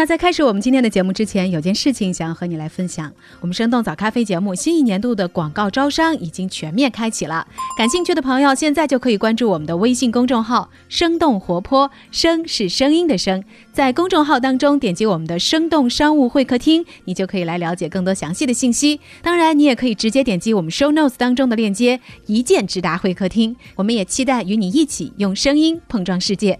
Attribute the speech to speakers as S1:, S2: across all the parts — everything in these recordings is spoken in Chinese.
S1: 那在开始我们今天的节目之前，有件事情想要和你来分享。我们生动早咖啡节目新一年度的广告招商已经全面开启了，感兴趣的朋友现在就可以关注我们的微信公众号“生动活泼”，声是声音的声，在公众号当中点击我们的“生动商务会客厅”，你就可以来了解更多详细的信息。当然，你也可以直接点击我们 show notes 当中的链接，一键直达会客厅。我们也期待与你一起用声音碰撞世界。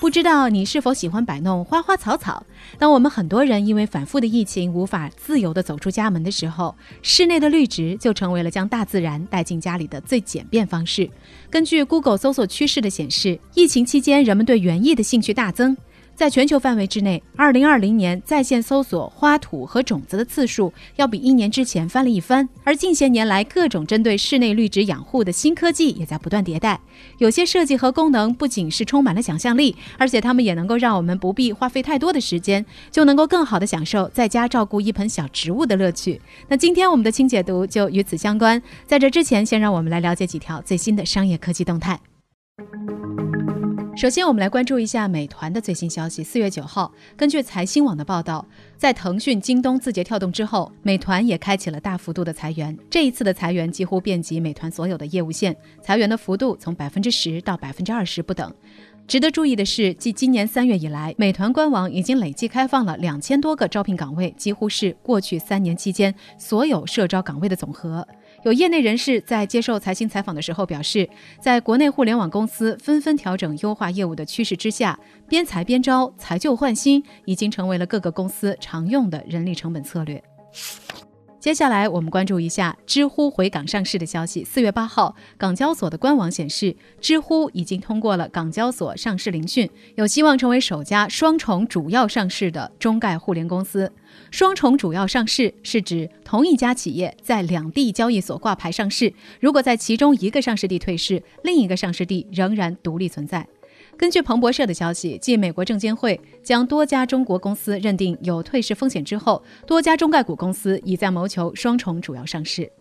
S1: 不知道你是否喜欢摆弄花花草草？当我们很多人因为反复的疫情无法自由地走出家门的时候，室内的绿植就成为了将大自然带进家里的最简便方式。根据 Google 搜索趋势的显示，疫情期间人们对园艺的兴趣大增。在全球范围之内，二零二零年在线搜索花土和种子的次数要比一年之前翻了一番。而近些年来，各种针对室内绿植养护的新科技也在不断迭代。有些设计和功能不仅是充满了想象力，而且它们也能够让我们不必花费太多的时间，就能够更好的享受在家照顾一盆小植物的乐趣。那今天我们的清解读就与此相关。在这之前，先让我们来了解几条最新的商业科技动态。首先，我们来关注一下美团的最新消息。四月九号，根据财新网的报道，在腾讯、京东、字节跳动之后，美团也开启了大幅度的裁员。这一次的裁员几乎遍及美团所有的业务线，裁员的幅度从百分之十到百分之二十不等。值得注意的是，继今年三月以来，美团官网已经累计开放了两千多个招聘岗位，几乎是过去三年期间所有社招岗位的总和。有业内人士在接受财新采访的时候表示，在国内互联网公司纷纷调整优化业务的趋势之下，边裁边招、裁旧换新已经成为了各个公司常用的人力成本策略。接下来，我们关注一下知乎回港上市的消息。四月八号，港交所的官网显示，知乎已经通过了港交所上市聆讯，有希望成为首家双重主要上市的中概互联公司。双重主要上市是指同一家企业在两地交易所挂牌上市，如果在其中一个上市地退市，另一个上市地仍然独立存在。根据彭博社的消息，继美国证监会将多家中国公司认定有退市风险之后，多家中概股公司已在谋求双重主要上市。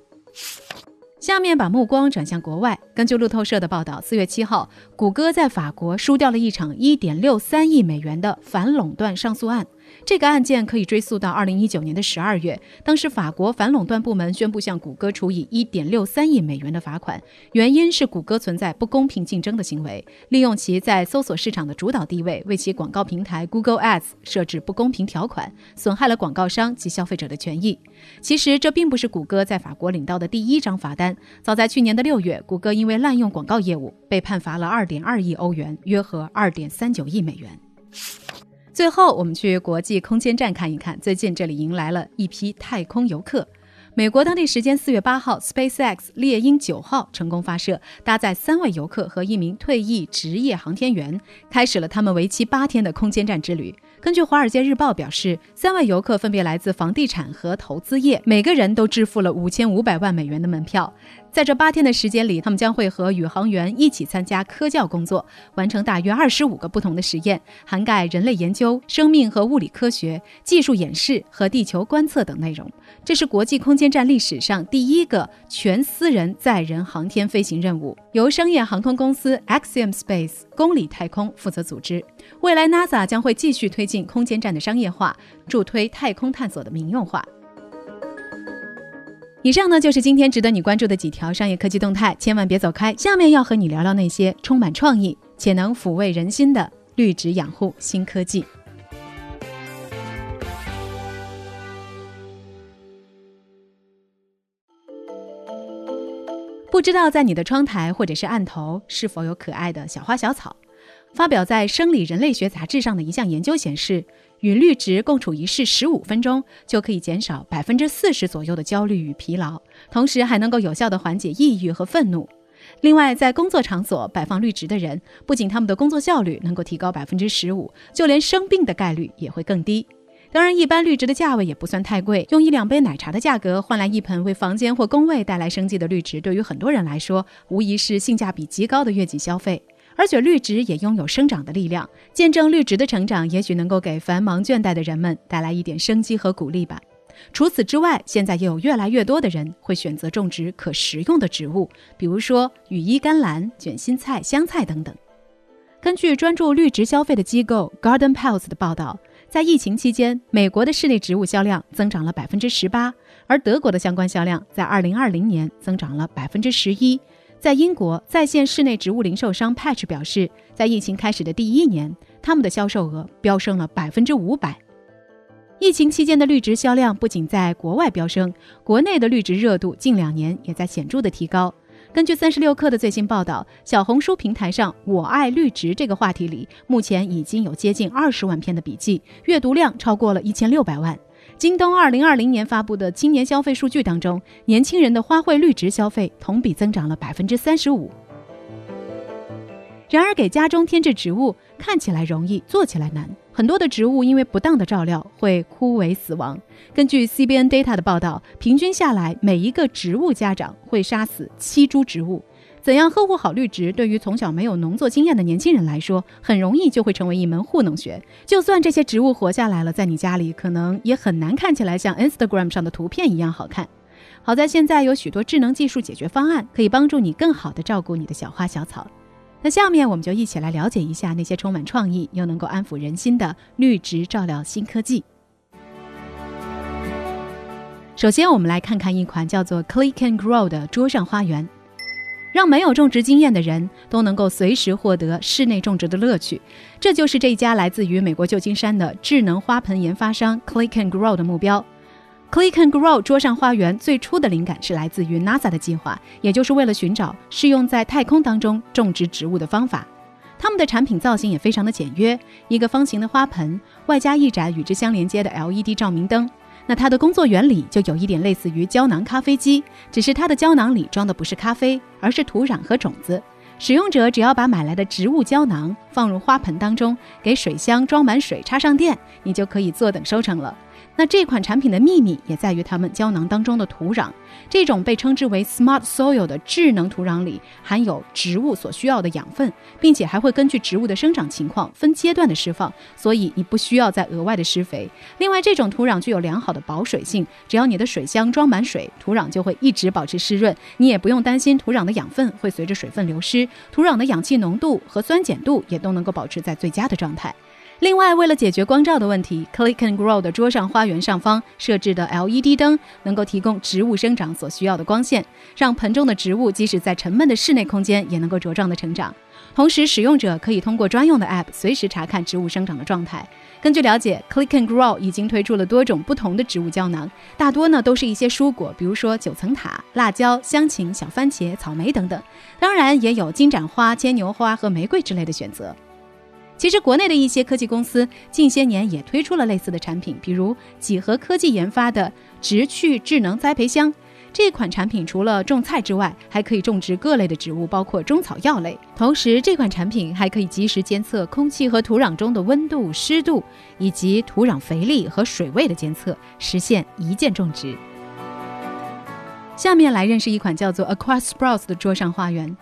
S1: 下面把目光转向国外。根据路透社的报道，四月七号，谷歌在法国输掉了一场一点六三亿美元的反垄断上诉案。这个案件可以追溯到二零一九年的十二月，当时法国反垄断部门宣布向谷歌处以一点六三亿美元的罚款，原因是谷歌存在不公平竞争的行为，利用其在搜索市场的主导地位，为其广告平台 Google Ads 设置不公平条款，损害了广告商及消费者的权益。其实这并不是谷歌在法国领到的第一张罚单，早在去年的六月，谷歌因为滥用广告业务被判罚了二点二亿欧元，约合二点三九亿美元。最后，我们去国际空间站看一看。最近这里迎来了一批太空游客。美国当地时间四月八号，SpaceX 猎鹰九号成功发射，搭载三位游客和一名退役职业航天员，开始了他们为期八天的空间站之旅。根据《华尔街日报》表示，三位游客分别来自房地产和投资业，每个人都支付了五千五百万美元的门票。在这八天的时间里，他们将会和宇航员一起参加科教工作，完成大约二十五个不同的实验，涵盖人类研究、生命和物理科学、技术演示和地球观测等内容。这是国际空间站历史上第一个全私人载人航天飞行任务，由商业航空公司 Axiom Space 公里太空负责组织。未来 NASA 将会继续推进空间站的商业化，助推太空探索的民用化。以上呢就是今天值得你关注的几条商业科技动态，千万别走开。下面要和你聊聊那些充满创意且能抚慰人心的绿植养护新科技。不知道在你的窗台或者是案头是否有可爱的小花小草？发表在《生理人类学杂志》上的一项研究显示。与绿植共处一室十五分钟，就可以减少百分之四十左右的焦虑与疲劳，同时还能够有效的缓解抑郁和愤怒。另外，在工作场所摆放绿植的人，不仅他们的工作效率能够提高百分之十五，就连生病的概率也会更低。当然，一般绿植的价位也不算太贵，用一两杯奶茶的价格换来一盆为房间或工位带来生机的绿植，对于很多人来说，无疑是性价比极高的月季消费。而且绿植也拥有生长的力量，见证绿植的成长，也许能够给繁忙倦怠的人们带来一点生机和鼓励吧。除此之外，现在也有越来越多的人会选择种植可食用的植物，比如说羽衣甘蓝、卷心菜、香菜等等。根据专注绿植消费的机构 Garden Pulse 的报道，在疫情期间，美国的室内植物销量增长了百分之十八，而德国的相关销量在二零二零年增长了百分之十一。在英国，在线室内植物零售商 Patch 表示，在疫情开始的第一年，他们的销售额飙升了百分之五百。疫情期间的绿植销量不仅在国外飙升，国内的绿植热度近两年也在显著的提高。根据三十六氪的最新报道，小红书平台上“我爱绿植”这个话题里，目前已经有接近二十万篇的笔记，阅读量超过了一千六百万。京东二零二零年发布的青年消费数据当中，年轻人的花卉绿植消费同比增长了百分之三十五。然而，给家中添置植物看起来容易，做起来难。很多的植物因为不当的照料会枯萎死亡。根据 CBN Data 的报道，平均下来，每一个植物家长会杀死七株植物。怎样呵护好绿植，对于从小没有农作经验的年轻人来说，很容易就会成为一门糊弄学。就算这些植物活下来了，在你家里可能也很难看起来像 Instagram 上的图片一样好看。好在现在有许多智能技术解决方案，可以帮助你更好的照顾你的小花小草。那下面我们就一起来了解一下那些充满创意又能够安抚人心的绿植照料新科技。首先，我们来看看一款叫做 Click and Grow 的桌上花园。让没有种植经验的人都能够随时获得室内种植的乐趣，这就是这家来自于美国旧金山的智能花盆研发商 Click and Grow 的目标。Click and Grow 桌上花园最初的灵感是来自于 NASA 的计划，也就是为了寻找适用在太空当中种植植物的方法。他们的产品造型也非常的简约，一个方形的花盆，外加一盏与之相连接的 LED 照明灯。那它的工作原理就有一点类似于胶囊咖啡机，只是它的胶囊里装的不是咖啡，而是土壤和种子。使用者只要把买来的植物胶囊放入花盆当中，给水箱装满水，插上电，你就可以坐等收成了。那这款产品的秘密也在于它们胶囊当中的土壤，这种被称之为 Smart Soil 的智能土壤里含有植物所需要的养分，并且还会根据植物的生长情况分阶段的释放，所以你不需要再额外的施肥。另外，这种土壤具有良好的保水性，只要你的水箱装满水，土壤就会一直保持湿润，你也不用担心土壤的养分会随着水分流失，土壤的氧气浓度和酸碱度也都能够保持在最佳的状态。另外，为了解决光照的问题，Click and Grow 的桌上花园上方设置的 LED 灯能够提供植物生长所需要的光线，让盆中的植物即使在沉闷的室内空间也能够茁壮的成长。同时，使用者可以通过专用的 App 随时查看植物生长的状态。根据了解，Click and Grow 已经推出了多种不同的植物胶囊，大多呢都是一些蔬果，比如说九层塔、辣椒、香芹、小番茄、草莓等等。当然，也有金盏花、牵牛花和玫瑰之类的选择。其实，国内的一些科技公司近些年也推出了类似的产品，比如几何科技研发的植趣智能栽培箱。这款产品除了种菜之外，还可以种植各类的植物，包括中草药类。同时，这款产品还可以及时监测空气和土壤中的温度、湿度，以及土壤肥力和水位的监测，实现一键种植。下面来认识一款叫做 Aqua Sprouts 的桌上花园。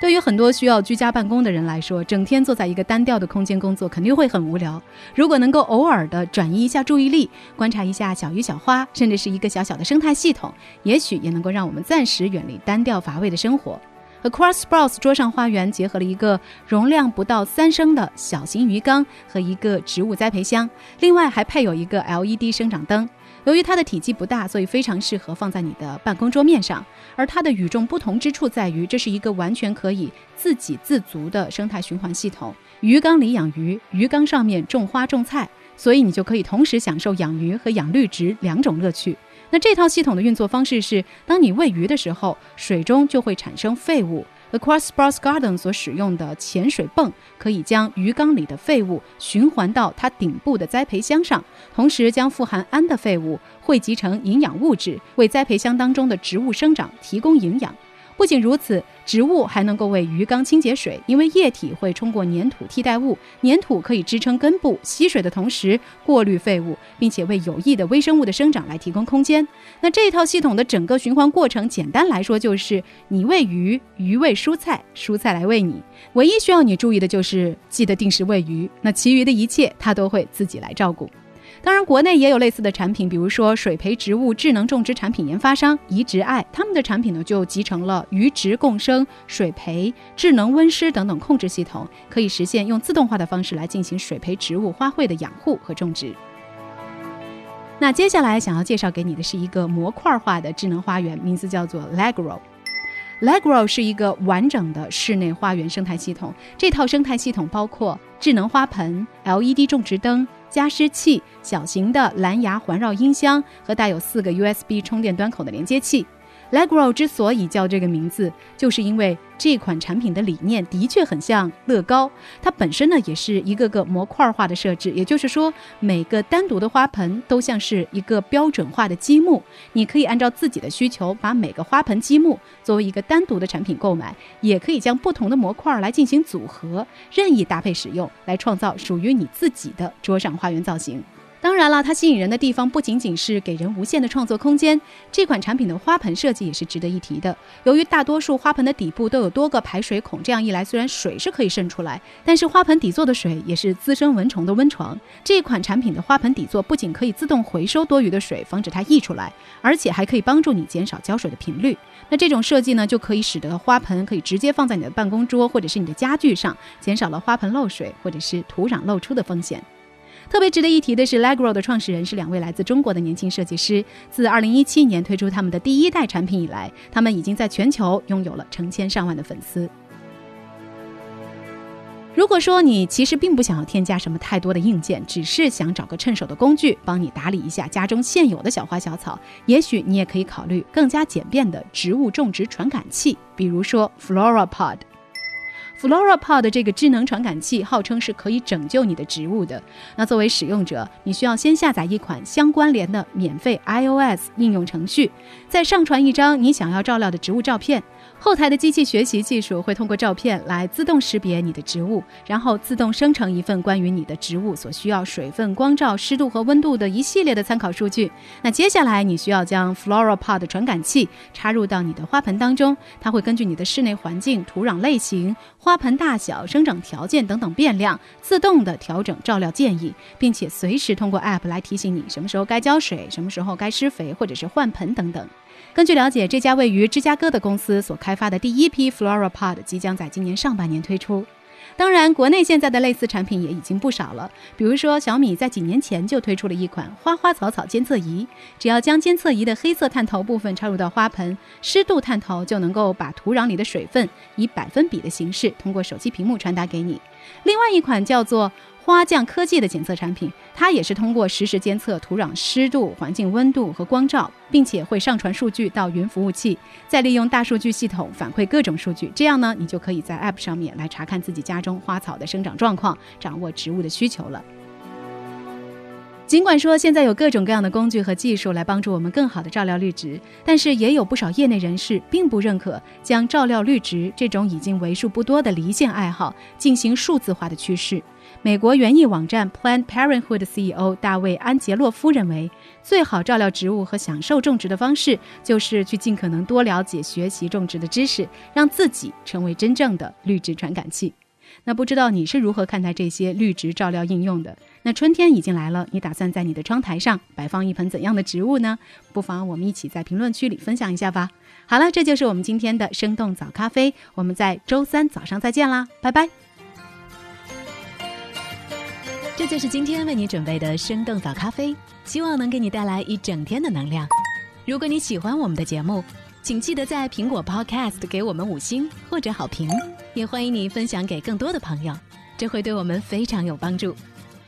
S1: 对于很多需要居家办公的人来说，整天坐在一个单调的空间工作肯定会很无聊。如果能够偶尔的转移一下注意力，观察一下小鱼小花，甚至是一个小小的生态系统，也许也能够让我们暂时远离单调乏味的生活。Across Sprouts 桌上花园结合了一个容量不到三升的小型鱼缸和一个植物栽培箱，另外还配有一个 LED 生长灯。由于它的体积不大，所以非常适合放在你的办公桌面上。而它的与众不同之处在于，这是一个完全可以自给自足的生态循环系统。鱼缸里养鱼，鱼缸上面种花种菜，所以你就可以同时享受养鱼和养绿植两种乐趣。那这套系统的运作方式是：当你喂鱼的时候，水中就会产生废物。Across sports Garden 所使用的潜水泵可以将鱼缸里的废物循环到它顶部的栽培箱上，同时将富含氨的废物汇集成营养物质，为栽培箱当中的植物生长提供营养。不仅如此，植物还能够为鱼缸清洁水，因为液体会冲过粘土替代物，粘土可以支撑根部吸水的同时过滤废物，并且为有益的微生物的生长来提供空间。那这套系统的整个循环过程，简单来说就是你喂鱼，鱼喂蔬菜，蔬菜来喂你。唯一需要你注意的就是记得定时喂鱼，那其余的一切它都会自己来照顾。当然，国内也有类似的产品，比如说水培植物智能种植产品研发商移植爱，他们的产品呢就集成了鱼植共生、水培、智能温湿等等控制系统，可以实现用自动化的方式来进行水培植物、花卉的养护和种植。那接下来想要介绍给你的是一个模块化的智能花园，名字叫做 Legro。Legro 是一个完整的室内花园生态系统，这套生态系统包括智能花盆、LED 种植灯。加湿器、小型的蓝牙环绕音箱和带有四个 USB 充电端口的连接器。Legro 之所以叫这个名字，就是因为这款产品的理念的确很像乐高。它本身呢，也是一个个模块化的设置，也就是说，每个单独的花盆都像是一个标准化的积木。你可以按照自己的需求，把每个花盆积木作为一个单独的产品购买，也可以将不同的模块来进行组合，任意搭配使用，来创造属于你自己的桌上花园造型。当然了，它吸引人的地方不仅仅是给人无限的创作空间，这款产品的花盆设计也是值得一提的。由于大多数花盆的底部都有多个排水孔，这样一来，虽然水是可以渗出来，但是花盆底座的水也是滋生蚊虫的温床。这款产品的花盆底座不仅可以自动回收多余的水，防止它溢出来，而且还可以帮助你减少浇水的频率。那这种设计呢，就可以使得花盆可以直接放在你的办公桌或者是你的家具上，减少了花盆漏水或者是土壤漏出的风险。特别值得一提的是，Legro 的创始人是两位来自中国的年轻设计师。自2017年推出他们的第一代产品以来，他们已经在全球拥有了成千上万的粉丝。如果说你其实并不想要添加什么太多的硬件，只是想找个趁手的工具帮你打理一下家中现有的小花小草，也许你也可以考虑更加简便的植物种植传感器，比如说 FloraPod。FloraPod 这个智能传感器号称是可以拯救你的植物的。那作为使用者，你需要先下载一款相关联的免费 iOS 应用程序，再上传一张你想要照料的植物照片。后台的机器学习技术会通过照片来自动识别你的植物，然后自动生成一份关于你的植物所需要水分、光照、湿度和温度的一系列的参考数据。那接下来你需要将 FloraPod 传感器插入到你的花盆当中，它会根据你的室内环境、土壤类型、花盆大小、生长条件等等变量，自动的调整照料建议，并且随时通过 App 来提醒你什么时候该浇水、什么时候该施肥或者是换盆等等。根据了解，这家位于芝加哥的公司所开发的第一批 FloraPod 即将在今年上半年推出。当然，国内现在的类似产品也已经不少了。比如说，小米在几年前就推出了一款花花草草监测仪，只要将监测仪的黑色探头部分插入到花盆，湿度探头就能够把土壤里的水分以百分比的形式通过手机屏幕传达给你。另外一款叫做。花匠科技的检测产品，它也是通过实时监测土壤湿度、环境温度和光照，并且会上传数据到云服务器，再利用大数据系统反馈各种数据。这样呢，你就可以在 App 上面来查看自己家中花草的生长状况，掌握植物的需求了。尽管说现在有各种各样的工具和技术来帮助我们更好的照料绿植，但是也有不少业内人士并不认可将照料绿植这种已经为数不多的离线爱好进行数字化的趋势。美国园艺网站 Planned Parenthood CEO 大卫·安杰洛夫认为，最好照料植物和享受种植的方式就是去尽可能多了解、学习种植的知识，让自己成为真正的绿植传感器。那不知道你是如何看待这些绿植照料应用的？那春天已经来了，你打算在你的窗台上摆放一盆怎样的植物呢？不妨我们一起在评论区里分享一下吧。好了，这就是我们今天的生动早咖啡，我们在周三早上再见啦，拜拜。这就是今天为你准备的生动早咖啡，希望能给你带来一整天的能量。如果你喜欢我们的节目，请记得在苹果 Podcast 给我们五星或者好评，也欢迎你分享给更多的朋友，这会对我们非常有帮助。